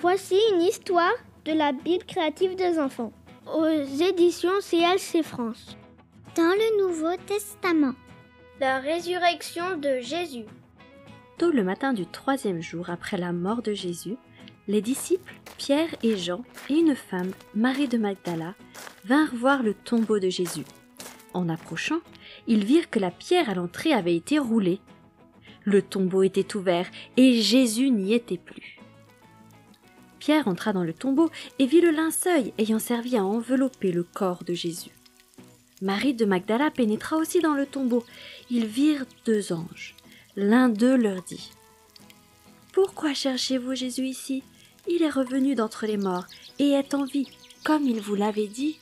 Voici une histoire de la Bible créative des enfants aux éditions CLC France. Dans le Nouveau Testament. La résurrection de Jésus. Tôt le matin du troisième jour après la mort de Jésus, les disciples, Pierre et Jean, et une femme, Marie de Magdala, vinrent voir le tombeau de Jésus. En approchant, ils virent que la pierre à l'entrée avait été roulée. Le tombeau était ouvert et Jésus n'y était plus. Pierre entra dans le tombeau et vit le linceul ayant servi à envelopper le corps de Jésus. Marie de Magdala pénétra aussi dans le tombeau. Ils virent deux anges. L'un d'eux leur dit Pourquoi cherchez-vous Jésus ici? Il est revenu d'entre les morts et est en vie, comme il vous l'avait dit.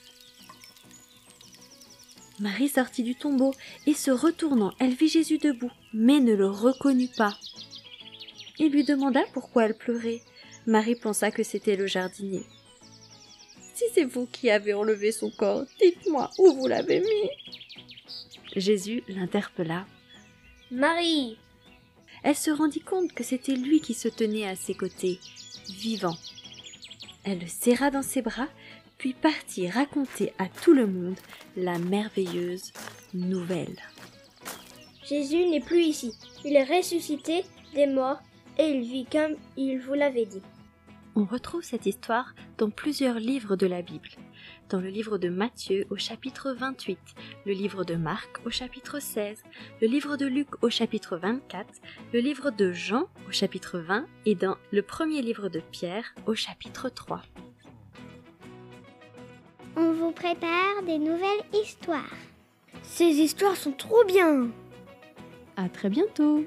Marie sortit du tombeau et se retournant, elle vit Jésus debout, mais ne le reconnut pas. Il lui demanda pourquoi elle pleurait. Marie pensa que c'était le jardinier. Si c'est vous qui avez enlevé son corps, dites-moi où vous l'avez mis. Jésus l'interpella. Marie Elle se rendit compte que c'était lui qui se tenait à ses côtés, vivant. Elle le serra dans ses bras, puis partit raconter à tout le monde la merveilleuse nouvelle. Jésus n'est plus ici. Il est ressuscité des morts et il vit comme il vous l'avait dit. On retrouve cette histoire dans plusieurs livres de la Bible. Dans le livre de Matthieu au chapitre 28, le livre de Marc au chapitre 16, le livre de Luc au chapitre 24, le livre de Jean au chapitre 20 et dans le premier livre de Pierre au chapitre 3. On vous prépare des nouvelles histoires. Ces histoires sont trop bien À très bientôt